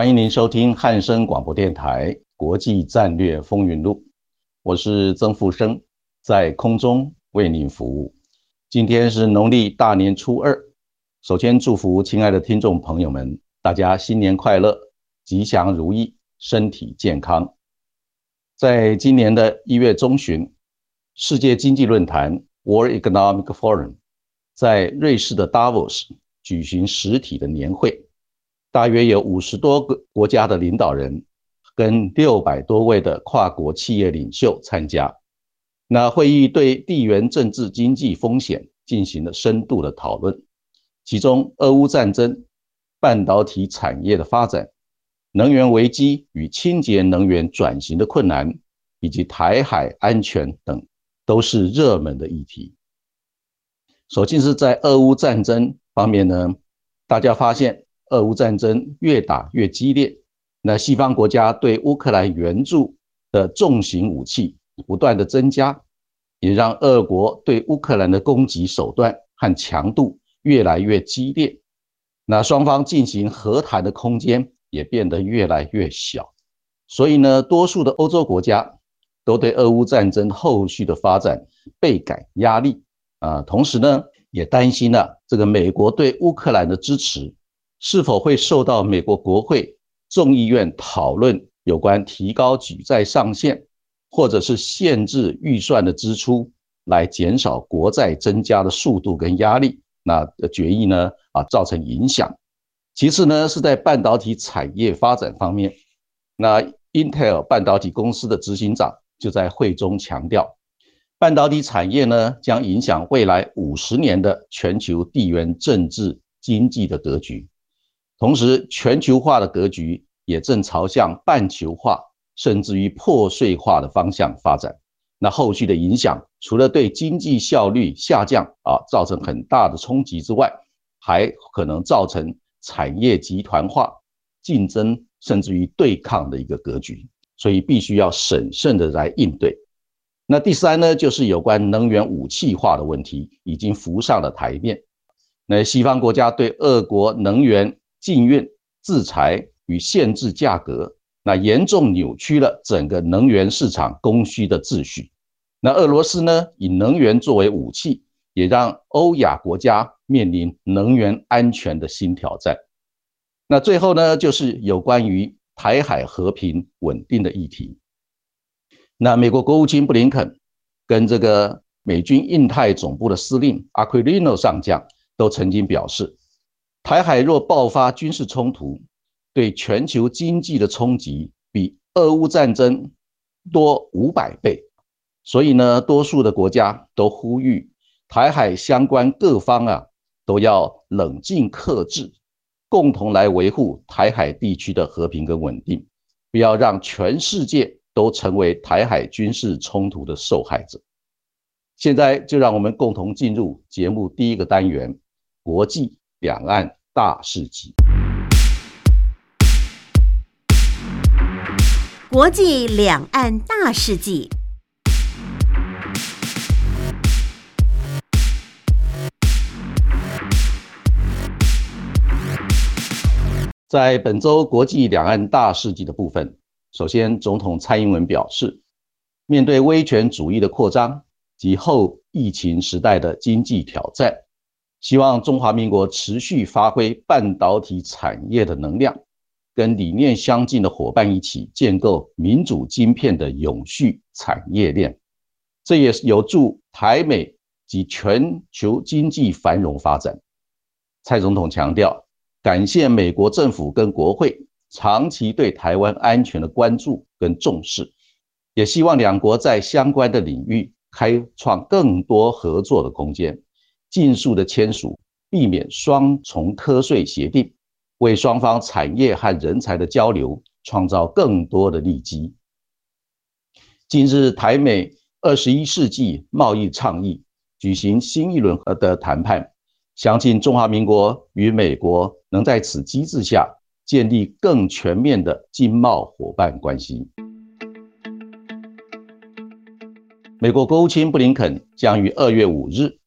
欢迎您收听汉声广播电台《国际战略风云录》，我是曾富生，在空中为您服务。今天是农历大年初二，首先祝福亲爱的听众朋友们，大家新年快乐，吉祥如意，身体健康。在今年的一月中旬，世界经济论坛 （World Economic Forum） 在瑞士的 Davos 举行实体的年会。大约有五十多个国家的领导人跟六百多位的跨国企业领袖参加。那会议对地缘政治经济风险进行了深度的讨论，其中俄乌战争、半导体产业的发展、能源危机与清洁能源转型的困难，以及台海安全等，都是热门的议题。首先是在俄乌战争方面呢，大家发现。俄乌战争越打越激烈，那西方国家对乌克兰援助的重型武器不断的增加，也让俄国对乌克兰的攻击手段和强度越来越激烈。那双方进行和谈的空间也变得越来越小，所以呢，多数的欧洲国家都对俄乌战争后续的发展倍感压力啊，同时呢，也担心了这个美国对乌克兰的支持。是否会受到美国国会众议院讨论有关提高举债上限，或者是限制预算的支出，来减少国债增加的速度跟压力？那决议呢？啊，造成影响。其次呢，是在半导体产业发展方面，那 Intel 半导体公司的执行长就在会中强调，半导体产业呢将影响未来五十年的全球地缘政治经济的格局。同时，全球化的格局也正朝向半球化，甚至于破碎化的方向发展。那后续的影响，除了对经济效率下降啊造成很大的冲击之外，还可能造成产业集团化、竞争甚至于对抗的一个格局。所以，必须要审慎的来应对。那第三呢，就是有关能源武器化的问题已经浮上了台面。那西方国家对俄国能源禁运、制裁与限制价格，那严重扭曲了整个能源市场供需的秩序。那俄罗斯呢，以能源作为武器，也让欧亚国家面临能源安全的新挑战。那最后呢，就是有关于台海和平稳定的议题。那美国国务卿布林肯跟这个美军印太总部的司令阿奎利诺上将都曾经表示。台海若爆发军事冲突，对全球经济的冲击比俄乌战争多五百倍。所以呢，多数的国家都呼吁台海相关各方啊，都要冷静克制，共同来维护台海地区的和平跟稳定，不要让全世界都成为台海军事冲突的受害者。现在就让我们共同进入节目第一个单元：国际。两岸大事记，国际两岸大事记，在本周国际两岸大事记的部分，首先，总统蔡英文表示，面对威权主义的扩张及后疫情时代的经济挑战。希望中华民国持续发挥半导体产业的能量，跟理念相近的伙伴一起建构民主晶片的永续产业链，这也是有助台美及全球经济繁荣发展。蔡总统强调，感谢美国政府跟国会长期对台湾安全的关注跟重视，也希望两国在相关的领域开创更多合作的空间，尽速的签署，避免双重课税协定，为双方产业和人才的交流创造更多的利基。近日，台美二十一世纪贸易倡议举行新一轮的谈判，相信中华民国与美国能在此机制下。建立更全面的经贸伙伴关系。美国国务卿布林肯将于二月五日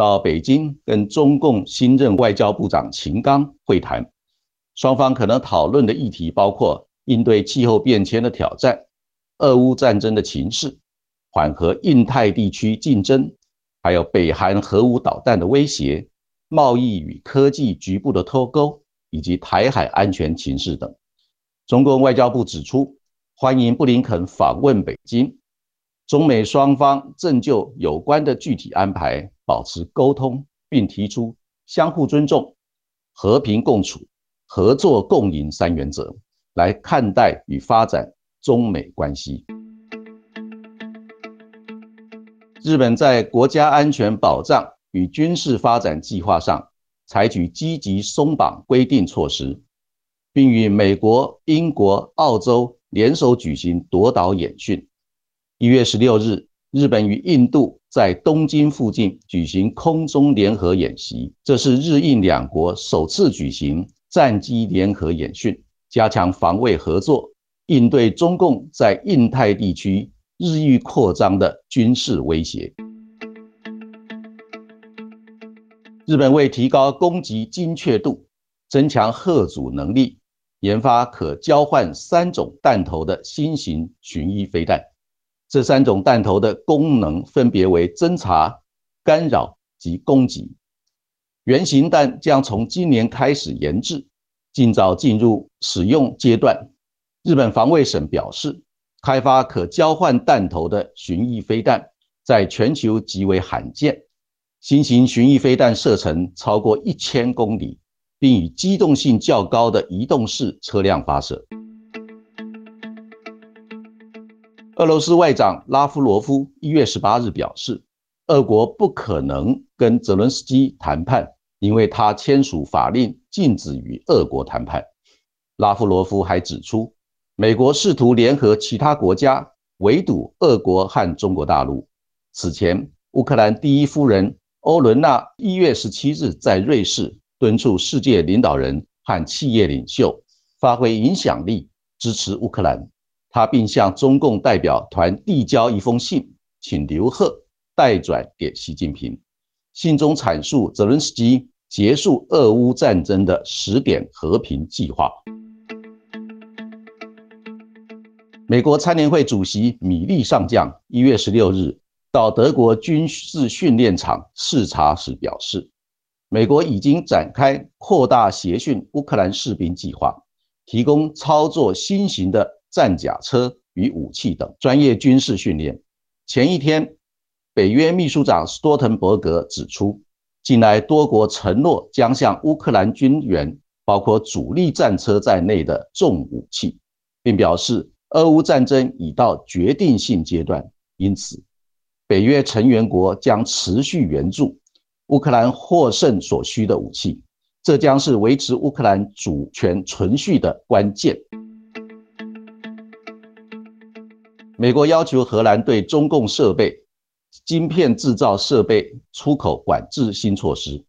到北京跟中共新任外交部长秦刚会谈，双方可能讨论的议题包括应对气候变迁的挑战、俄乌战争的情势、缓和印太地区竞争，还有北韩核武导弹的威胁、贸易与科技局部的脱钩。以及台海安全情势等，中共外交部指出，欢迎布林肯访问北京，中美双方正就有关的具体安排保持沟通，并提出相互尊重、和平共处、合作共赢三原则来看待与发展中美关系。日本在国家安全保障与军事发展计划上。采取积极松绑规定措施，并与美国、英国、澳洲联手举行夺岛演训。一月十六日，日本与印度在东京附近举行空中联合演习，这是日印两国首次举行战机联合演训，加强防卫合作，应对中共在印太地区日益扩张的军事威胁。日本为提高攻击精确度、增强核阻能力，研发可交换三种弹头的新型巡弋飞弹。这三种弹头的功能分别为侦察、干扰及攻击。原型弹将从今年开始研制，尽早进入使用阶段。日本防卫省表示，开发可交换弹头的巡弋飞弹在全球极为罕见。新型巡弋飞弹射程超过一千公里，并以机动性较高的移动式车辆发射。俄罗斯外长拉夫罗夫一月十八日表示，俄国不可能跟泽伦斯基谈判，因为他签署法令禁止与俄国谈判。拉夫罗夫还指出，美国试图联合其他国家围堵俄国和中国大陆。此前，乌克兰第一夫人。欧伦娜一月十七日在瑞士敦促世界领导人和企业领袖发挥影响力，支持乌克兰。他并向中共代表团递交一封信，请刘贺代转给习近平。信中阐述泽伦斯基结束俄乌战争的十点和平计划。美国参联会主席米利上将一月十六日。到德国军事训练场视察时表示，美国已经展开扩大协训乌克兰士兵计划，提供操作新型的战甲车与武器等专业军事训练。前一天，北约秘书长斯托滕伯格指出，近来多国承诺将向乌克兰军援包括主力战车在内的重武器，并表示俄乌战争已到决定性阶段，因此。北约成员国将持续援助乌克兰获胜所需的武器，这将是维持乌克兰主权存续的关键。美国要求荷兰对中共设备、晶片制造设备出口管制新措施。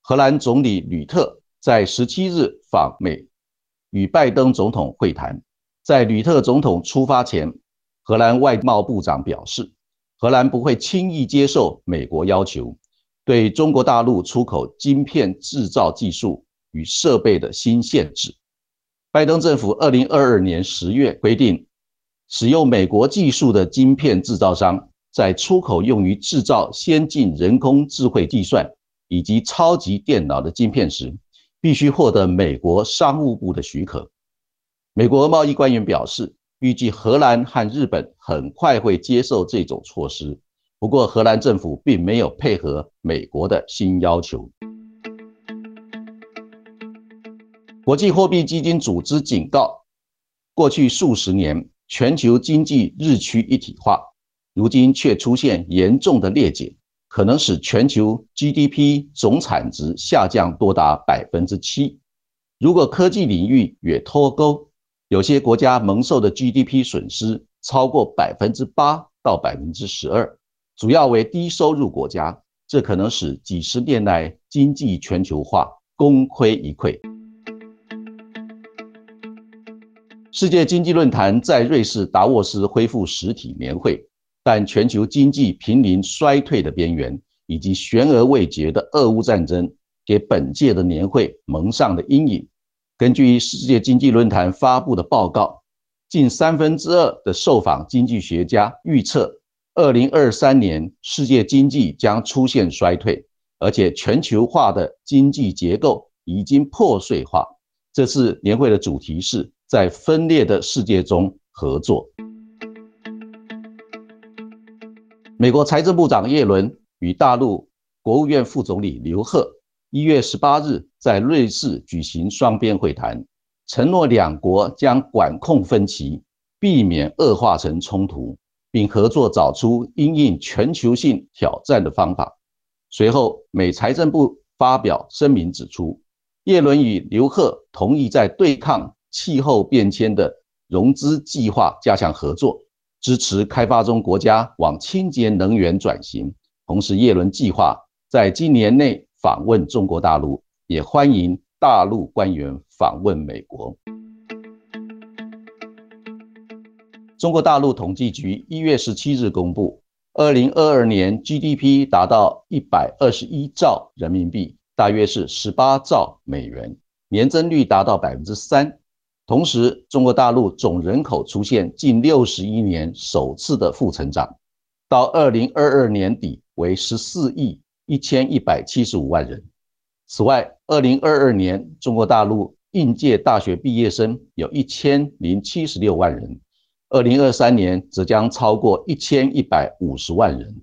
荷兰总理吕特在十七日访美，与拜登总统会谈。在吕特总统出发前，荷兰外贸部长表示。荷兰不会轻易接受美国要求对中国大陆出口晶片制造技术与设备的新限制。拜登政府二零二二年十月规定，使用美国技术的晶片制造商在出口用于制造先进人工智慧计算以及超级电脑的晶片时，必须获得美国商务部的许可。美国贸易官员表示。预计荷兰和日本很快会接受这种措施，不过荷兰政府并没有配合美国的新要求。国际货币基金组织警告，过去数十年全球经济日趋一体化，如今却出现严重的裂解，可能使全球 GDP 总产值下降多达百分之七。如果科技领域也脱钩，有些国家蒙受的 GDP 损失超过百分之八到百分之十二，主要为低收入国家，这可能使几十年来经济全球化功亏一篑。世界经济论坛在瑞士达沃斯恢复实体年会，但全球经济濒临衰退的边缘，以及悬而未决的俄乌战争，给本届的年会蒙上了阴影。根据世界经济论坛发布的报告，近三分之二的受访经济学家预测，二零二三年世界经济将出现衰退，而且全球化的经济结构已经破碎化。这次年会的主题是。在分裂的世界中合作。美国财政部长耶伦与大陆国务院副总理刘鹤一月十八日在瑞士举行双边会谈，承诺两国将管控分歧，避免恶化成冲突，并合作找出应应全球性挑战的方法。随后，美财政部发表声明指出，耶伦与刘鹤同意在对抗。气候变迁的融资计划加强合作，支持开发中国家往清洁能源转型。同时，叶伦计划在今年内访问中国大陆，也欢迎大陆官员访问美国。中国大陆统计局一月十七日公布，二零二二年 GDP 达到一百二十一兆人民币，大约是十八兆美元，年增率达到百分之三。同时，中国大陆总人口出现近六十一年首次的负成长，到二零二二年底为十四亿一千一百七十五万人。此外，二零二二年中国大陆应届大学毕业生有一千零七十六万人，二零二三年则将超过一千一百五十万人。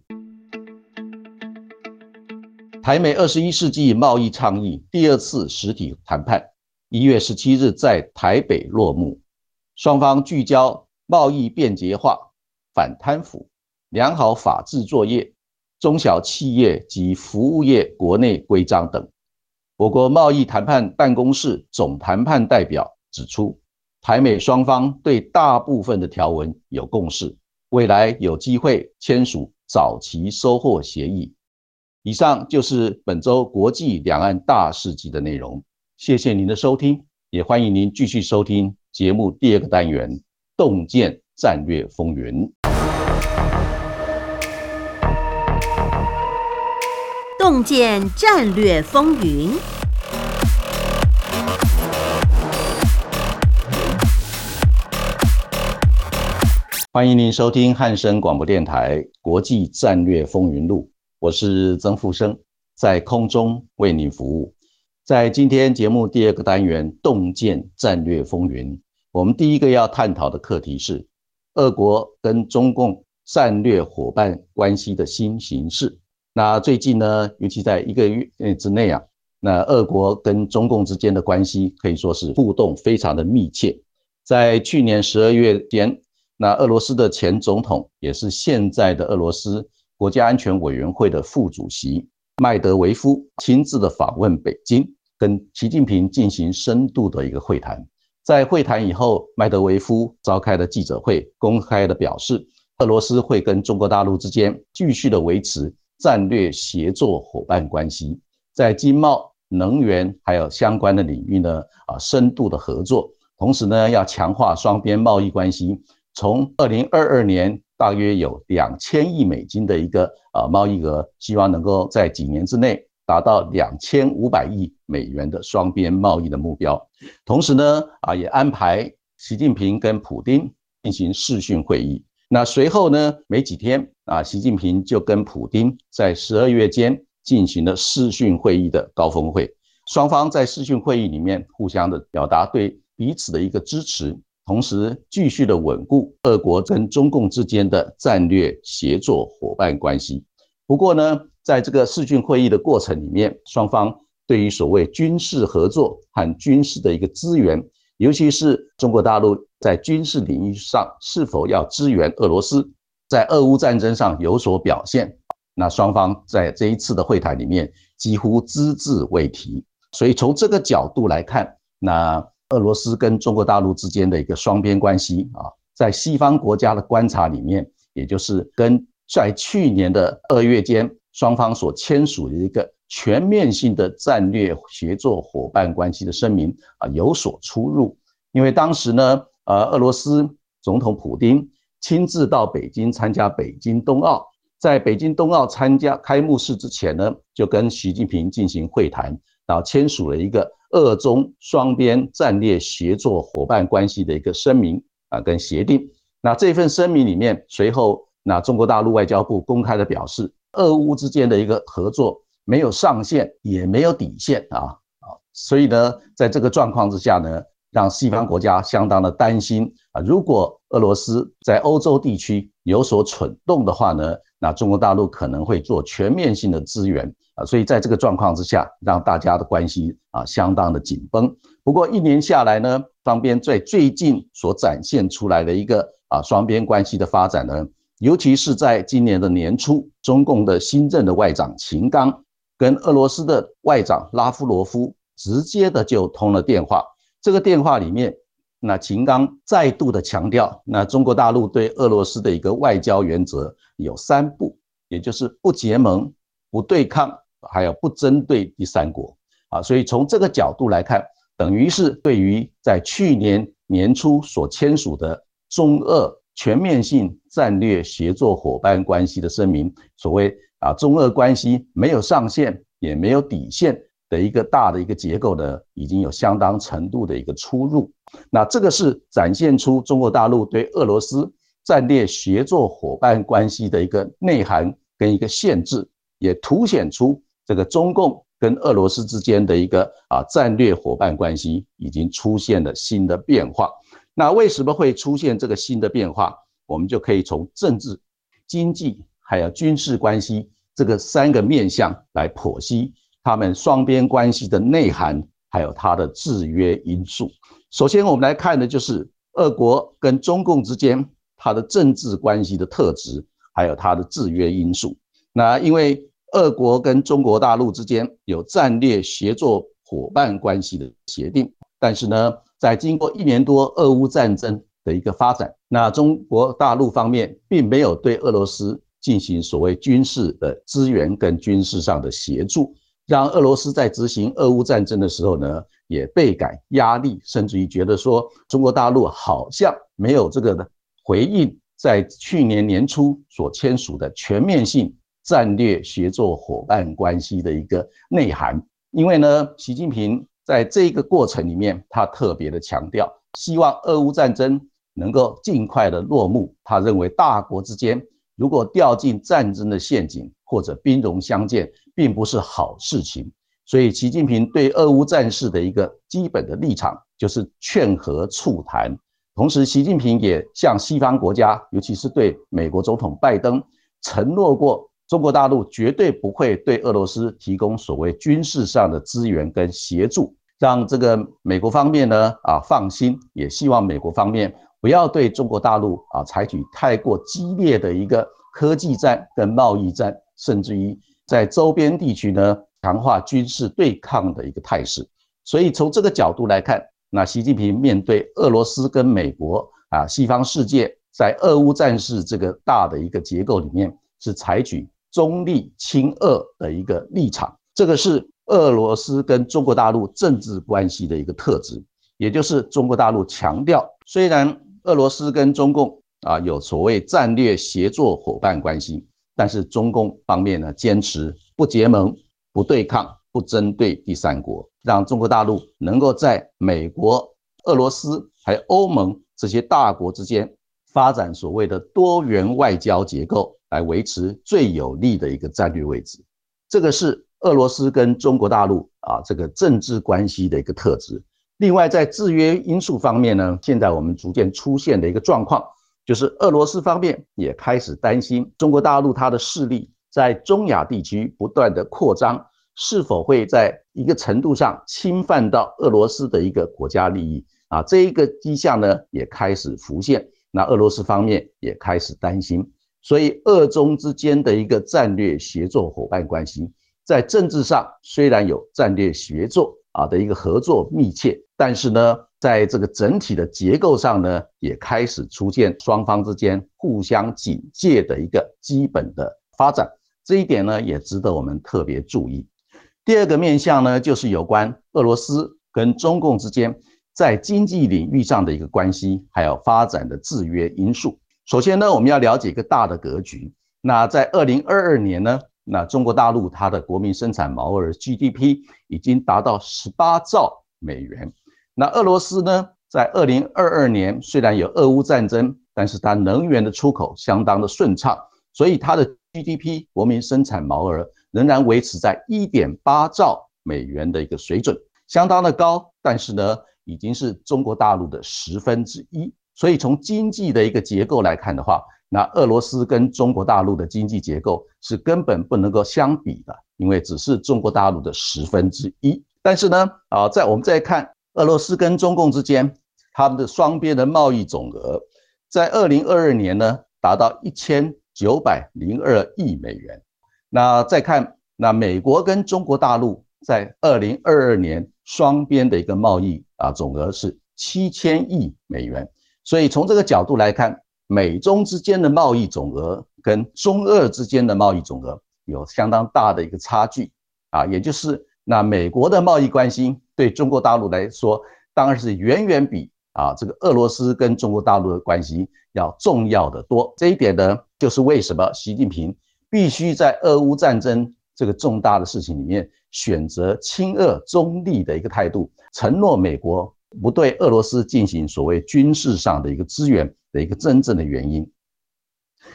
台美二十一世纪贸易倡议第二次实体谈判。一月十七日在台北落幕，双方聚焦贸易便捷化、反贪腐、良好法治作业、中小企业及服务业国内规章等。我国贸易谈判办公室总谈判代表指出，台美双方对大部分的条文有共识，未来有机会签署早期收获协议。以上就是本周国际两岸大事记的内容。谢谢您的收听，也欢迎您继续收听节目第二个单元《洞见战略风云》。洞见战略风云，欢迎您收听汉声广播电台《国际战略风云录》，我是曾富生，在空中为您服务。在今天节目第二个单元“洞见战略风云”，我们第一个要探讨的课题是俄国跟中共战略伙伴关系的新形势。那最近呢，尤其在一个月之内啊，那俄国跟中共之间的关系可以说是互动非常的密切。在去年十二月间，那俄罗斯的前总统，也是现在的俄罗斯国家安全委员会的副主席。麦德维夫亲自的访问北京，跟习近平进行深度的一个会谈。在会谈以后，麦德维夫召开了记者会，公开的表示，俄罗斯会跟中国大陆之间继续的维持战略协作伙伴关系，在经贸、能源还有相关的领域呢，啊，深度的合作。同时呢，要强化双边贸易关系。从二零二二年。大约有两千亿美金的一个呃贸易额，希望能够在几年之内达到两千五百亿美元的双边贸易的目标。同时呢，啊也安排习近平跟普京进行视讯会议。那随后呢，没几天啊，习近平就跟普京在十二月间进行了视讯会议的高峰会。双方在视讯会议里面互相的表达对彼此的一个支持。同时，继续的稳固俄国跟中共之间的战略协作伙伴关系。不过呢，在这个视讯会议的过程里面，双方对于所谓军事合作和军事的一个资源，尤其是中国大陆在军事领域上是否要支援俄罗斯，在俄乌战争上有所表现，那双方在这一次的会谈里面几乎只字未提。所以从这个角度来看，那俄罗斯跟中国大陆之间的一个双边关系啊，在西方国家的观察里面，也就是跟在去年的二月间双方所签署的一个。全面性的战略协作伙伴关系的声明啊有所出入，因为当时呢，呃，俄罗斯总统普京亲自到北京参加北京冬奥，在北京冬奥参加开幕式之前呢，就跟习近平进行会谈，然后签署了一个俄中双边战略协作伙伴关系的一个声明啊跟协定。那这份声明里面，随后那中国大陆外交部公开的表示，俄乌之间的一个合作。没有上限，也没有底线啊啊！所以呢，在这个状况之下呢，让西方国家相当的担心啊。如果俄罗斯在欧洲地区有所蠢动的话呢，那中国大陆可能会做全面性的支援啊。所以在这个状况之下，让大家的关系啊相当的紧绷。不过一年下来呢，双边在最近所展现出来的一个啊双边关系的发展呢，尤其是在今年的年初，中共的新任的外长秦刚。跟俄罗斯的外长拉夫罗夫直接的就通了电话。这个电话里面，那秦刚再度的强调，那中国大陆对俄罗斯的一个外交原则有三不，也就是不结盟、不对抗，还有不针对第三国。啊，所以从这个角度来看，等于是对于在去年年初所签署的中俄全面性战略协作伙伴关系的声明，所谓。啊，中俄关系没有上限，也没有底线的一个大的一个结构呢，已经有相当程度的一个出入。那这个是展现出中国大陆对俄罗斯战略协作伙伴关系的一个内涵跟一个限制，也凸显出这个中共跟俄罗斯之间的一个啊战略伙伴关系已经出现了新的变化。那为什么会出现这个新的变化？我们就可以从政治、经济还有军事关系。这个三个面向来剖析他们双边关系的内涵，还有它的制约因素。首先，我们来看的就是俄国跟中共之间它的政治关系的特质，还有它的制约因素。那因为俄国跟中国大陆之间有战略协作伙伴关系的协定，但是呢，在经过一年多俄乌战争的一个发展，那中国大陆方面并没有对俄罗斯。进行所谓军事的支援跟军事上的协助，让俄罗斯在执行俄乌战争的时候呢，也倍感压力，甚至于觉得说中国大陆好像没有这个回应，在去年年初所签署的全面性战略协作伙伴关系的一个内涵。因为呢，习近平在这个过程里面，他特别的强调，希望俄乌战争能够尽快的落幕。他认为大国之间。如果掉进战争的陷阱或者兵戎相见，并不是好事情。所以，习近平对俄乌战事的一个基本的立场就是劝和促谈。同时，习近平也向西方国家，尤其是对美国总统拜登承诺过，中国大陆绝对不会对俄罗斯提供所谓军事上的资源跟协助，让这个美国方面呢啊放心。也希望美国方面。不要对中国大陆啊采取太过激烈的一个科技战跟贸易战，甚至于在周边地区呢强化军事对抗的一个态势。所以从这个角度来看，那习近平面对俄罗斯跟美国啊西方世界在俄乌战事这个大的一个结构里面，是采取中立亲俄的一个立场。这个是俄罗斯跟中国大陆政治关系的一个特质，也就是中国大陆强调虽然。俄罗斯跟中共啊有所谓战略协作伙伴关系，但是中共方面呢坚持不结盟、不对抗、不针对第三国，让中国大陆能够在美国、俄罗斯还有欧盟这些大国之间发展所谓的多元外交结构，来维持最有利的一个战略位置。这个是俄罗斯跟中国大陆啊这个政治关系的一个特质。另外，在制约因素方面呢，现在我们逐渐出现的一个状况，就是俄罗斯方面也开始担心中国大陆它的势力在中亚地区不断的扩张，是否会在一个程度上侵犯到俄罗斯的一个国家利益啊？这一个迹象呢也开始浮现，那俄罗斯方面也开始担心，所以俄中之间的一个战略协作伙伴关系，在政治上虽然有战略协作啊的一个合作密切，但是呢，在这个整体的结构上呢，也开始出现双方之间互相警戒的一个基本的发展，这一点呢也值得我们特别注意。第二个面向呢，就是有关俄罗斯跟中共之间在经济领域上的一个关系，还有发展的制约因素。首先呢，我们要了解一个大的格局。那在二零二二年呢，那中国大陆它的国民生产毛额 GDP 已经达到十八兆美元。那俄罗斯呢，在二零二二年虽然有俄乌战争，但是它能源的出口相当的顺畅，所以它的 GDP 国民生产毛额。仍然维持在一点八兆美元的一个水准，相当的高，但是呢，已经是中国大陆的十分之一。所以从经济的一个结构来看的话，那俄罗斯跟中国大陆的经济结构是根本不能够相比的，因为只是中国大陆的十分之一。但是呢，啊，在我们再看俄罗斯跟中共之间，他们的双边的贸易总额，在二零二二年呢，达到一千九百零二亿美元。那再看，那美国跟中国大陆在二零二二年双边的一个贸易啊总额是七千亿美元，所以从这个角度来看，美中之间的贸易总额跟中俄之间的贸易总额有相当大的一个差距啊，也就是那美国的贸易关系对中国大陆来说，当然是远远比啊这个俄罗斯跟中国大陆的关系要重要的多。这一点呢，就是为什么习近平。必须在俄乌战争这个重大的事情里面选择亲俄中立的一个态度，承诺美国不对俄罗斯进行所谓军事上的一个支援的一个真正的原因。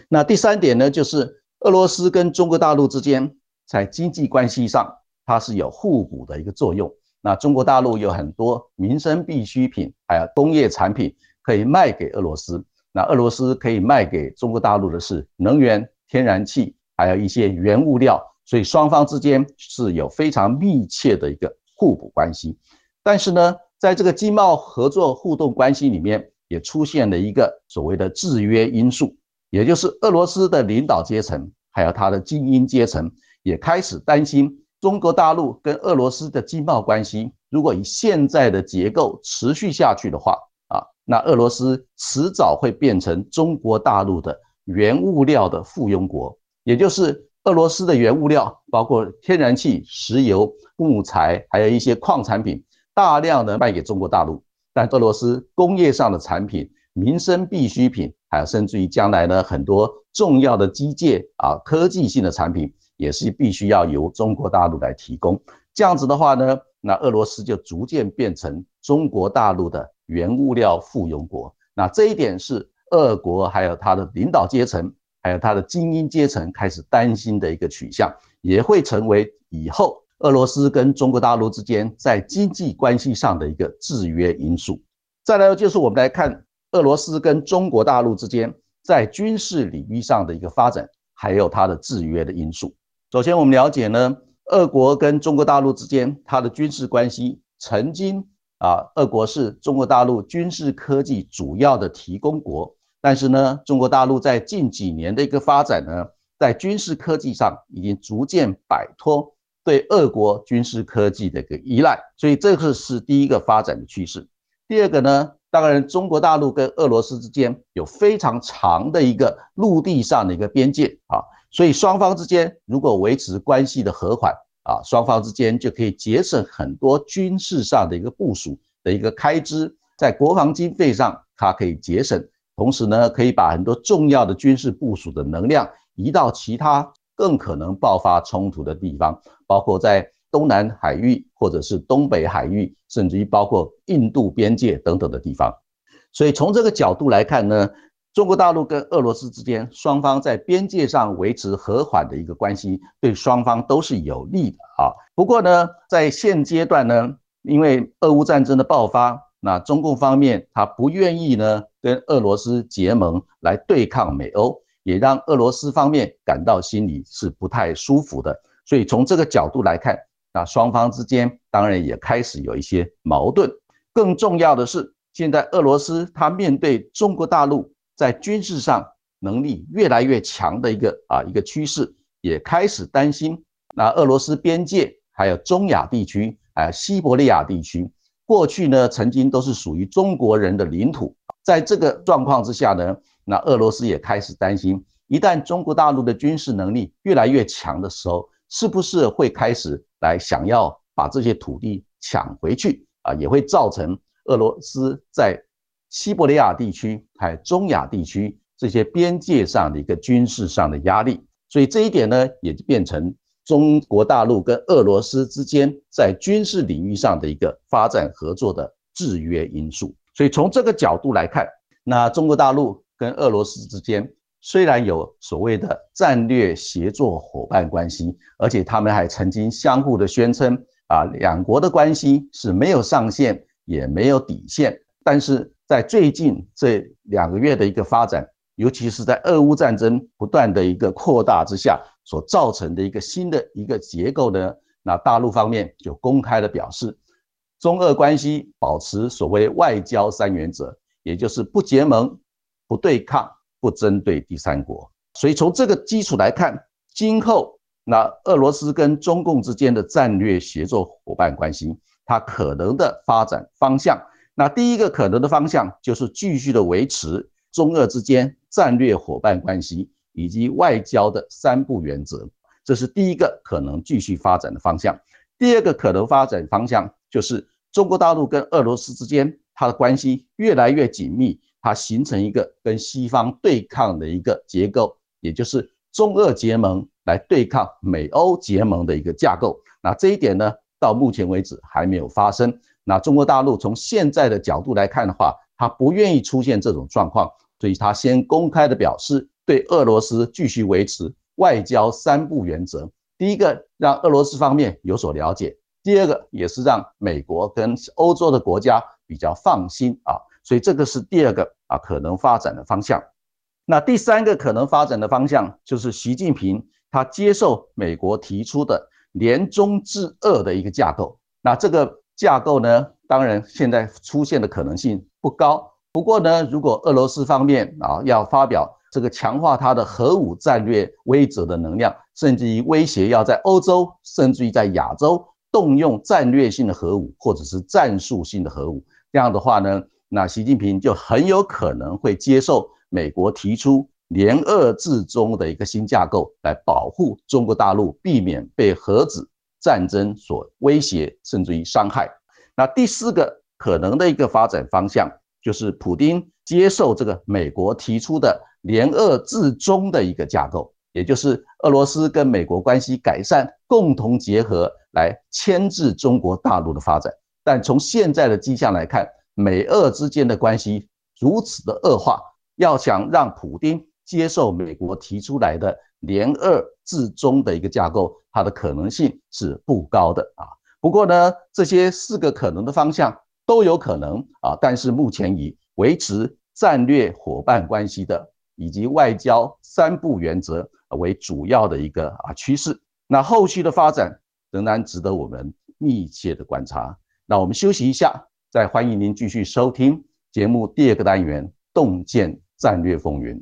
那第三点呢，就是俄罗斯跟中国大陆之间在经济关系上，它是有互补的一个作用。那中国大陆有很多民生必需品，还有工业产品可以卖给俄罗斯，那俄罗斯可以卖给中国大陆的是能源、天然气。还有一些原物料，所以双方之间是有非常密切的一个互补关系。但是呢，在这个经贸合作互动关系里面，也出现了一个所谓的制约因素，也就是俄罗斯的领导阶层还有他的精英阶层也开始担心，中国大陆跟俄罗斯的经贸关系如果以现在的结构持续下去的话，啊，那俄罗斯迟早会变成中国大陆的原物料的附庸国。也就是俄罗斯的原物料，包括天然气、石油、木材，还有一些矿产品，大量的卖给中国大陆。但俄罗斯工业上的产品、民生必需品，还有甚至于将来呢很多重要的机械啊、科技性的产品，也是必须要由中国大陆来提供。这样子的话呢，那俄罗斯就逐渐变成中国大陆的原物料附庸国。那这一点是俄国还有它的领导阶层。还有它的精英阶层开始担心的一个取向，也会成为以后俄罗斯跟中国大陆之间在经济关系上的一个制约因素。再来就是我们来看俄罗斯跟中国大陆之间在军事领域上的一个发展，还有它的制约的因素。首先，我们了解呢，俄国跟中国大陆之间它的军事关系曾经啊，俄国是中国大陆军事科技主要的提供国。但是呢，中国大陆在近几年的一个发展呢，在军事科技上已经逐渐摆脱对俄国军事科技的一个依赖，所以这个是第一个发展的趋势。第二个呢，当然中国大陆跟俄罗斯之间有非常长的一个陆地上的一个边界啊，所以双方之间如果维持关系的和缓啊，双方之间就可以节省很多军事上的一个部署的一个开支，在国防经费上它可以节省。同时呢，可以把很多重要的军事部署的能量移到其他更可能爆发冲突的地方，包括在东南海域或者是东北海域，甚至于包括印度边界等等的地方。所以从这个角度来看呢，中国大陆跟俄罗斯之间双方在边界上维持和缓的一个关系，对双方都是有利的啊。不过呢，在现阶段呢，因为俄乌战争的爆发。那中共方面，他不愿意呢跟俄罗斯结盟来对抗美欧，也让俄罗斯方面感到心里是不太舒服的。所以从这个角度来看，那双方之间当然也开始有一些矛盾。更重要的是，现在俄罗斯它面对中国大陆在军事上能力越来越强的一个啊一个趋势，也开始担心。那俄罗斯边界还有中亚地区，哎，西伯利亚地区，过去呢曾经都是属于中国人的领土。在这个状况之下呢，那俄罗斯也开始担心，一旦中国大陆的军事能力越来越强的时候，是不是会开始来想要把这些土地抢回去啊？也会造成俄罗斯在西伯利亚地区还有中亚地区这些边界上的一个军事上的压力。所以这一点呢，也就变成中国大陆跟俄罗斯之间在军事领域上的一个发展合作的制约因素。所以从这个角度来看，那中国大陆跟俄罗斯之间虽然有所谓的战略协作伙伴关系，而且他们还曾经相互的宣称啊，两国的关系是没有上限也没有底线。但是在最近这两个月的一个发展，尤其是在俄乌战争不断的一个扩大之下所造成的一个新的一个结构呢，那大陆方面就公开的表示。中俄关系保持所谓外交三原则，也就是不结盟、不对抗、不针对第三国。所以从这个基础来看，今后那俄罗斯跟中共之间的战略协作伙伴关系，它可能的发展方向，那第一个可能的方向就是继续的维持中俄之间战略伙伴关系以及外交的三不原则，这是第一个可能继续发展的方向。第二个可能发展方向就是。中国大陆跟俄罗斯之间，它的关系越来越紧密，它形成一个跟西方对抗的一个结构，也就是中俄结盟来对抗美欧结盟的一个架构。那这一点呢，到目前为止还没有发生。那中国大陆从现在的角度来看的话，他不愿意出现这种状况，所以他先公开的表示对俄罗斯继续维持外交三不原则。第一个，让俄罗斯方面有所了解。第二个也是让美国跟欧洲的国家比较放心啊，所以这个是第二个啊可能发展的方向。那第三个可能发展的方向就是习近平他接受美国提出的联中制俄的一个架构。那这个架构呢，当然现在出现的可能性不高。不过呢，如果俄罗斯方面啊要发表这个强化它的核武战略威慑的能量，甚至于威胁要在欧洲，甚至于在亚洲。动用战略性的核武或者是战术性的核武，这样的话呢，那习近平就很有可能会接受美国提出联俄制中的一个新架构，来保护中国大陆，避免被核子战争所威胁，甚至于伤害。那第四个可能的一个发展方向，就是普京接受这个美国提出的联俄制中的一个架构，也就是俄罗斯跟美国关系改善，共同结合。来牵制中国大陆的发展，但从现在的迹象来看，美俄之间的关系如此的恶化，要想让普京接受美国提出来的联俄制中的一个架构，它的可能性是不高的啊。不过呢，这些四个可能的方向都有可能啊，但是目前以维持战略伙伴关系的以及外交三不原则为主要的一个啊趋势，那后续的发展。仍然值得我们密切的观察。那我们休息一下，再欢迎您继续收听节目第二个单元《洞见战略风云》。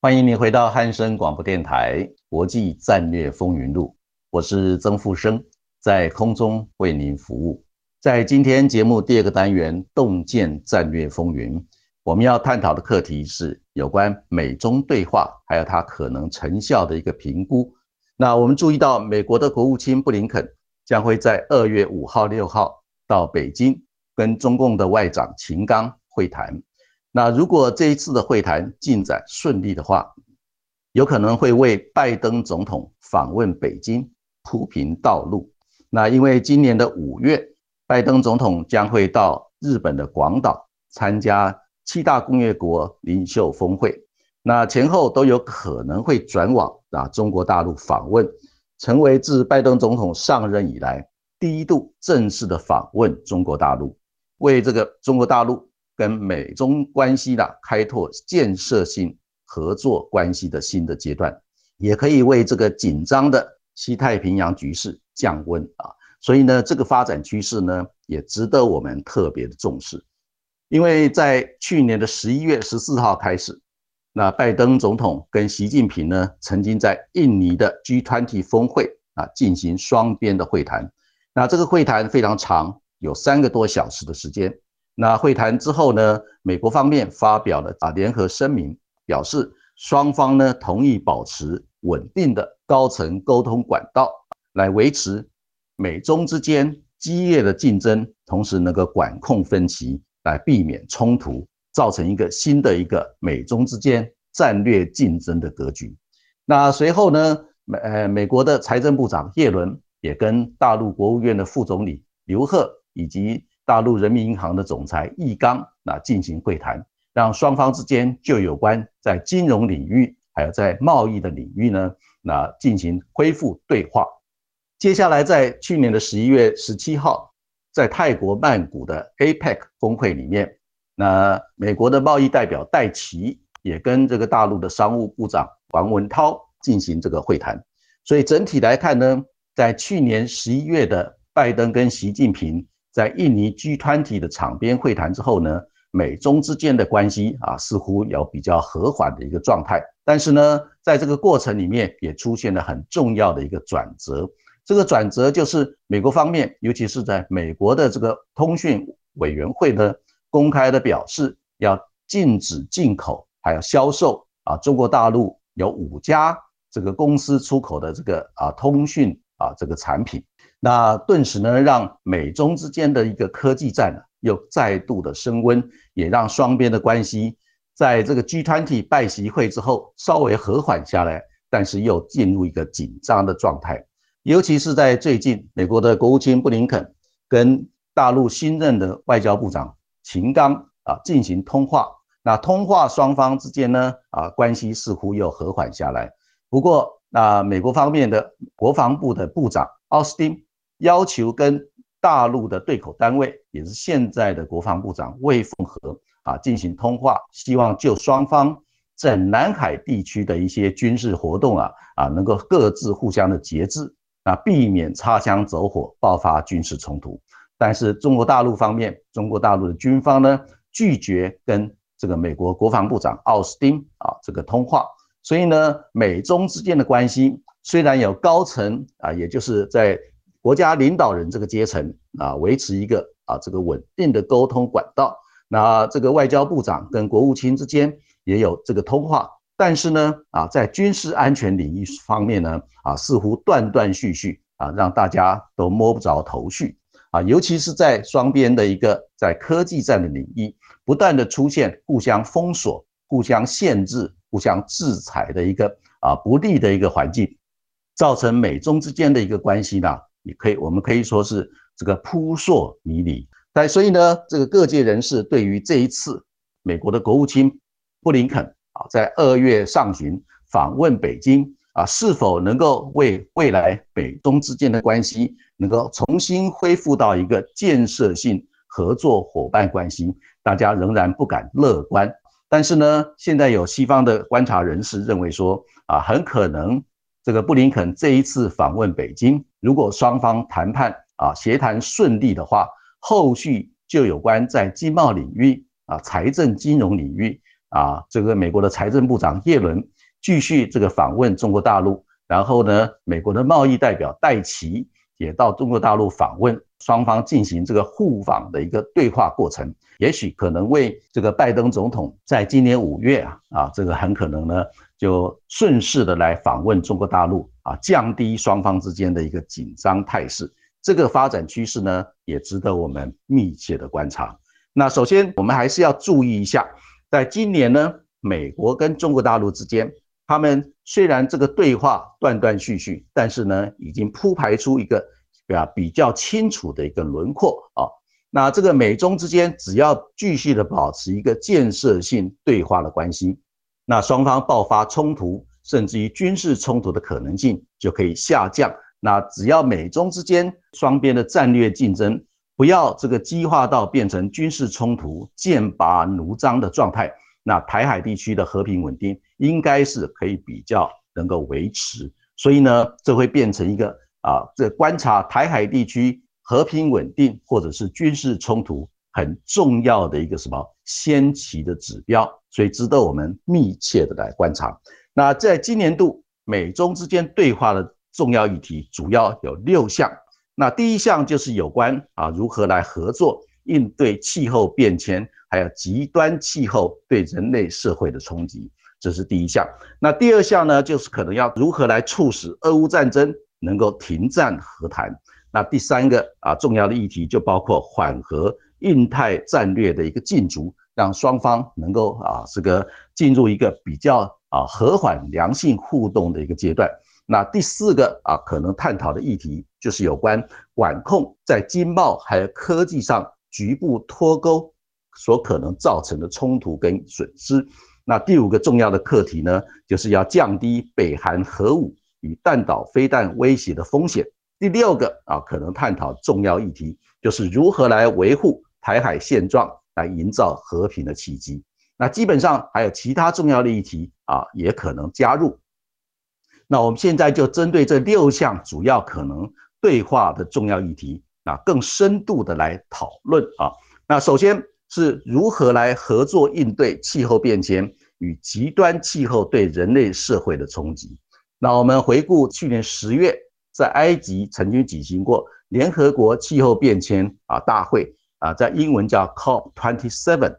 欢迎你回到汉声广播电台《国际战略风云录》，我是曾富生，在空中为您服务。在今天节目第二个单元《洞见战略风云》，我们要探讨的课题是有关美中对话，还有它可能成效的一个评估。那我们注意到，美国的国务卿布林肯将会在二月五号、六号到北京跟中共的外长秦刚会谈。那如果这一次的会谈进展顺利的话，有可能会为拜登总统访问北京铺平道路。那因为今年的五月。拜登总统将会到日本的广岛参加七大工业国领袖峰会，那前后都有可能会转往啊中国大陆访问，成为自拜登总统上任以来第一度正式的访问中国大陆，为这个中国大陆跟美中关系的开拓建设性合作关系的新的阶段，也可以为这个紧张的西太平洋局势降温啊。所以呢，这个发展趋势呢，也值得我们特别的重视。因为在去年的十一月十四号开始，那拜登总统跟习近平呢，曾经在印尼的 G20 峰会啊进行双边的会谈。那这个会谈非常长，有三个多小时的时间。那会谈之后呢，美国方面发表了啊联合声明，表示双方呢同意保持稳定的高层沟通管道，来维持。美中之间激烈的竞争，同时能够管控分歧，来避免冲突，造成一个新的一个美中之间战略竞争的格局。那随后呢，美呃美国的财政部长耶伦也跟大陆国务院的副总理刘鹤以及大陆人民银行的总裁易纲那进行会谈，让双方之间就有关在金融领域还有在贸易的领域呢，那进行恢复对话。接下来，在去年的十一月十七号，在泰国曼谷的 APEC 峰会里面，那美国的贸易代表戴奇也跟这个大陆的商务部长王文涛进行这个会谈。所以整体来看呢，在去年十一月的拜登跟习近平在印尼 G20 的场边会谈之后呢，美中之间的关系啊，似乎有比较和缓的一个状态。但是呢，在这个过程里面，也出现了很重要的一个转折。这个转折就是美国方面，尤其是在美国的这个通讯委员会呢，公开的表示要禁止进口，还有销售啊，中国大陆有五家这个公司出口的这个啊通讯啊这个产品，那顿时呢，让美中之间的一个科技战呢又再度的升温，也让双边的关系在这个 G20 拜习会之后稍微和缓下来，但是又进入一个紧张的状态。尤其是在最近，美国的国务卿布林肯跟大陆新任的外交部长秦刚啊进行通话，那通话双方之间呢啊关系似乎又和缓下来。不过，那美国方面的国防部的部长奥斯汀要求跟大陆的对口单位，也是现在的国防部长魏凤和啊进行通话，希望就双方在南海地区的一些军事活动啊啊能够各自互相的节制。啊，避免擦枪走火，爆发军事冲突。但是中国大陆方面，中国大陆的军方呢，拒绝跟这个美国国防部长奥斯汀啊这个通话。所以呢，美中之间的关系虽然有高层啊，也就是在国家领导人这个阶层啊，维持一个啊这个稳定的沟通管道。那这个外交部长跟国务卿之间也有这个通话。但是呢，啊，在军事安全领域方面呢，啊，似乎断断续续啊，让大家都摸不着头绪啊，尤其是在双边的一个在科技战的领域，不断的出现互相封锁、互相限制、互相制裁的一个啊不利的一个环境，造成美中之间的一个关系呢，你可以我们可以说是这个扑朔迷离。但所以呢，这个各界人士对于这一次美国的国务卿布林肯。啊在二月上旬访问北京啊，是否能够为未来北中之间的关系能够重新恢复到一个建设性合作伙伴关系，大家仍然不敢乐观。但是呢，现在有西方的观察人士认为说啊，很可能这个布林肯这一次访问北京，如果双方谈判啊协谈顺利的话，后续就有关在经贸领域啊、财政金融领域。啊，这个美国的财政部长耶伦继续这个访问中国大陆，然后呢，美国的贸易代表戴奇也到中国大陆访问，双方进行这个互访的一个对话过程，也许可能为这个拜登总统在今年五月啊啊，这个很可能呢就顺势的来访问中国大陆啊，降低双方之间的一个紧张态势，这个发展趋势呢也值得我们密切的观察。那首先我们还是要注意一下。在今年呢，美国跟中国大陆之间，他们虽然这个对话断断续续，但是呢，已经铺排出一个啊比较清楚的一个轮廓啊。那这个美中之间，只要继续的保持一个建设性对话的关系，那双方爆发冲突，甚至于军事冲突的可能性就可以下降。那只要美中之间双边的战略竞争不要这个激化到变成军事冲突、剑拔弩张的状态，那台海地区的和平稳定应该是可以比较能够维持。所以呢，这会变成一个啊，这观察台海地区和平稳定或者是军事冲突很重要的一个什么先期的指标，所以值得我们密切的来观察。那在今年度美中之间对话的重要议题主要有六项。那第一项就是有关啊如何来合作应对气候变迁，还有极端气候对人类社会的冲击，这是第一项。那第二项呢，就是可能要如何来促使俄乌战争能够停战和谈。那第三个啊重要的议题就包括缓和印太战略的一个进足，让双方能够啊这个进入一个比较啊和缓良性互动的一个阶段。那第四个啊，可能探讨的议题就是有关管控在经贸还有科技上局部脱钩所可能造成的冲突跟损失。那第五个重要的课题呢，就是要降低北韩核武与弹道飞弹威胁的风险。第六个啊，可能探讨重要议题就是如何来维护台海现状，来营造和平的契机。那基本上还有其他重要的议题啊，也可能加入。那我们现在就针对这六项主要可能对话的重要议题，啊，更深度的来讨论啊。那首先是如何来合作应对气候变迁与极端气候对人类社会的冲击。那我们回顾去年十月，在埃及曾经举行过联合国气候变迁啊大会啊，在英文叫 COP twenty seven，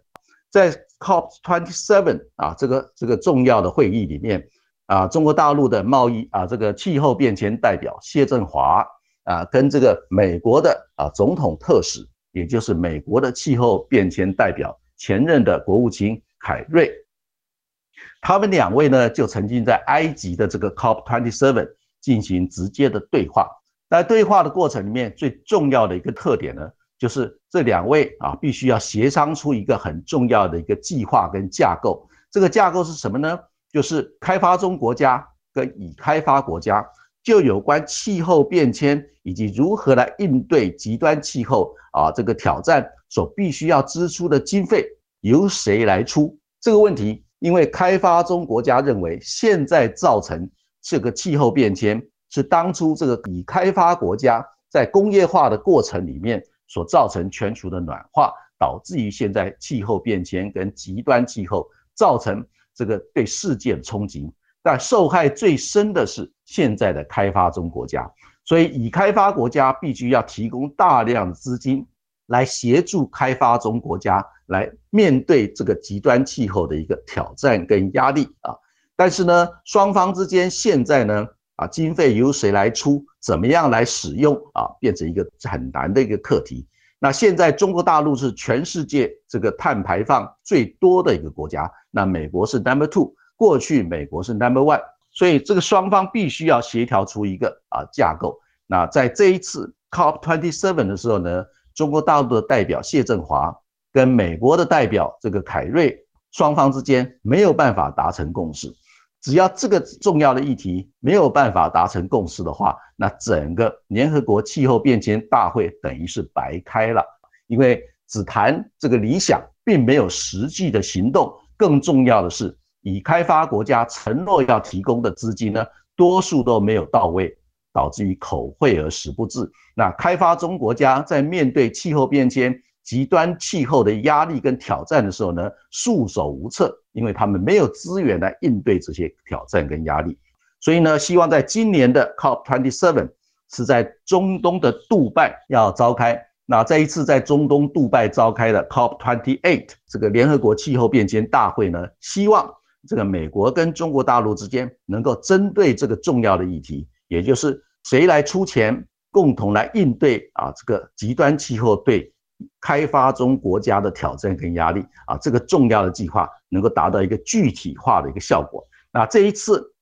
在 COP twenty seven 啊这个这个重要的会议里面。啊，中国大陆的贸易啊，这个气候变迁代表谢振华啊，跟这个美国的啊总统特使，也就是美国的气候变迁代表前任的国务卿凯瑞，他们两位呢就曾经在埃及的这个 COP twenty seven 进行直接的对话。在对话的过程里面，最重要的一个特点呢，就是这两位啊必须要协商出一个很重要的一个计划跟架构。这个架构是什么呢？就是开发中国家跟已开发国家，就有关气候变迁以及如何来应对极端气候啊这个挑战所必须要支出的经费由谁来出这个问题，因为开发中国家认为现在造成这个气候变迁是当初这个已开发国家在工业化的过程里面所造成全球的暖化，导致于现在气候变迁跟极端气候造成。这个对世界的冲击，但受害最深的是现在的开发中国家，所以已开发国家必须要提供大量的资金来协助开发中国家来面对这个极端气候的一个挑战跟压力啊。但是呢，双方之间现在呢啊，经费由谁来出，怎么样来使用啊，变成一个很难的一个课题。那现在中国大陆是全世界这个碳排放最多的一个国家，那美国是 number two，过去美国是 number one，所以这个双方必须要协调出一个啊架构。那在这一次 COP twenty seven 的时候呢，中国大陆的代表谢振华跟美国的代表这个凯瑞双方之间没有办法达成共识。只要这个重要的议题没有办法达成共识的话，那整个联合国气候变迁大会等于是白开了，因为只谈这个理想，并没有实际的行动。更重要的是，已开发国家承诺要提供的资金呢，多数都没有到位，导致于口惠而实不至。那开发中国家在面对气候变迁。极端气候的压力跟挑战的时候呢，束手无策，因为他们没有资源来应对这些挑战跟压力。所以呢，希望在今年的 COP twenty seven 是在中东的杜拜要召开。那这一次在中东杜拜召开的 COP twenty eight 这个联合国气候变迁大会呢，希望这个美国跟中国大陆之间能够针对这个重要的议题，也就是谁来出钱，共同来应对啊这个极端气候对。开发中国家的挑战跟压力啊，这个重要的计划能够达到一个具体化的一个效果。那这一次，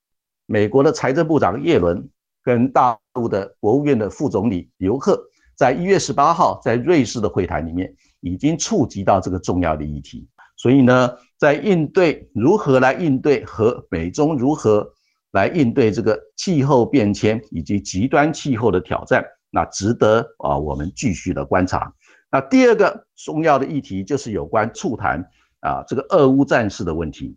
美国的财政部长耶伦跟大陆的国务院的副总理刘鹤，在一月十八号在瑞士的会谈里面，已经触及到这个重要的议题。所以呢，在应对如何来应对和美中如何来应对这个气候变迁以及极端气候的挑战，那值得啊我们继续的观察。那第二个重要的议题就是有关促谈啊这个俄乌战事的问题。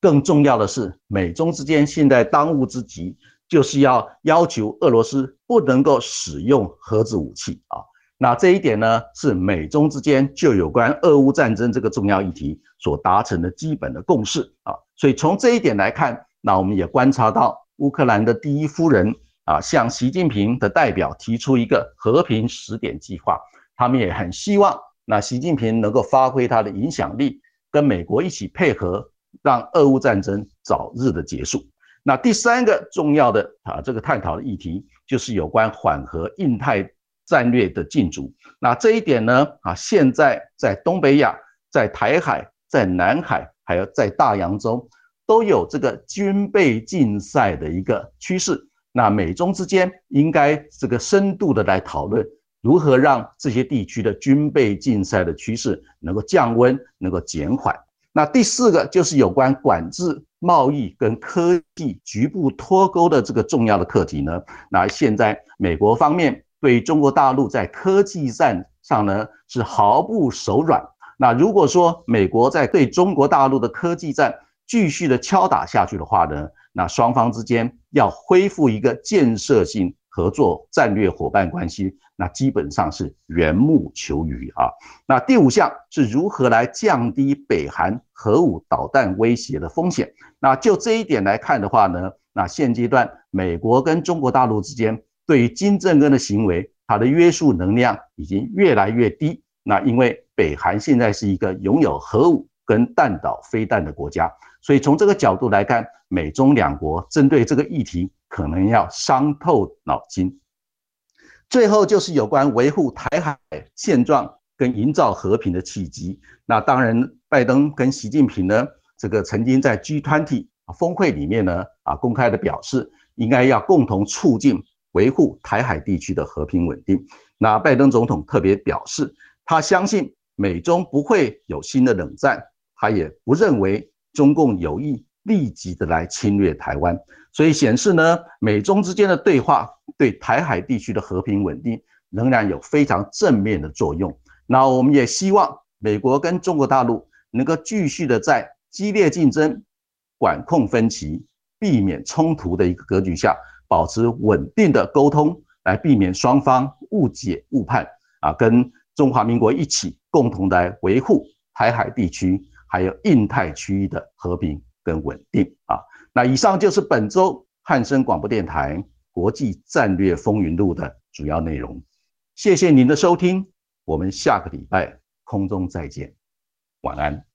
更重要的是，美中之间现在当务之急就是要要求俄罗斯不能够使用核子武器啊。那这一点呢，是美中之间就有关俄乌战争这个重要议题所达成的基本的共识啊。所以从这一点来看，那我们也观察到乌克兰的第一夫人啊，向习近平的代表提出一个和平十点计划，他们也很希望那习近平能够发挥他的影响力，跟美国一起配合。让俄乌战争早日的结束。那第三个重要的啊，这个探讨的议题就是有关缓和印太战略的进驻。那这一点呢，啊，现在在东北亚、在台海、在南海，还有在大洋洲，都有这个军备竞赛的一个趋势。那美中之间应该这个深度的来讨论，如何让这些地区的军备竞赛的趋势能够降温，能够减缓。那第四个就是有关管制贸易跟科技局部脱钩的这个重要的课题呢。那现在美国方面对中国大陆在科技战上呢是毫不手软。那如果说美国在对中国大陆的科技战继续的敲打下去的话呢，那双方之间要恢复一个建设性。合作战略伙伴关系，那基本上是缘木求鱼啊。那第五项是如何来降低北韩核武导弹威胁的风险？那就这一点来看的话呢，那现阶段美国跟中国大陆之间对于金正恩的行为，它的约束能量已经越来越低。那因为北韩现在是一个拥有核武跟弹道飞弹的国家，所以从这个角度来看，美中两国针对这个议题。可能要伤透脑筋。最后就是有关维护台海现状跟营造和平的契机。那当然，拜登跟习近平呢，这个曾经在 G20 峰会里面呢，啊，公开的表示，应该要共同促进维护台海地区的和平稳定。那拜登总统特别表示，他相信美中不会有新的冷战，他也不认为中共有意立即的来侵略台湾。所以显示呢，美中之间的对话对台海地区的和平稳定仍然有非常正面的作用。那我们也希望美国跟中国大陆能够继续的在激烈竞争、管控分歧、避免冲突的一个格局下，保持稳定的沟通，来避免双方误解误判啊，跟中华民国一起共同来维护台海地区还有印太区域的和平更稳定啊。那以上就是本周汉声广播电台国际战略风云录的主要内容。谢谢您的收听，我们下个礼拜空中再见，晚安。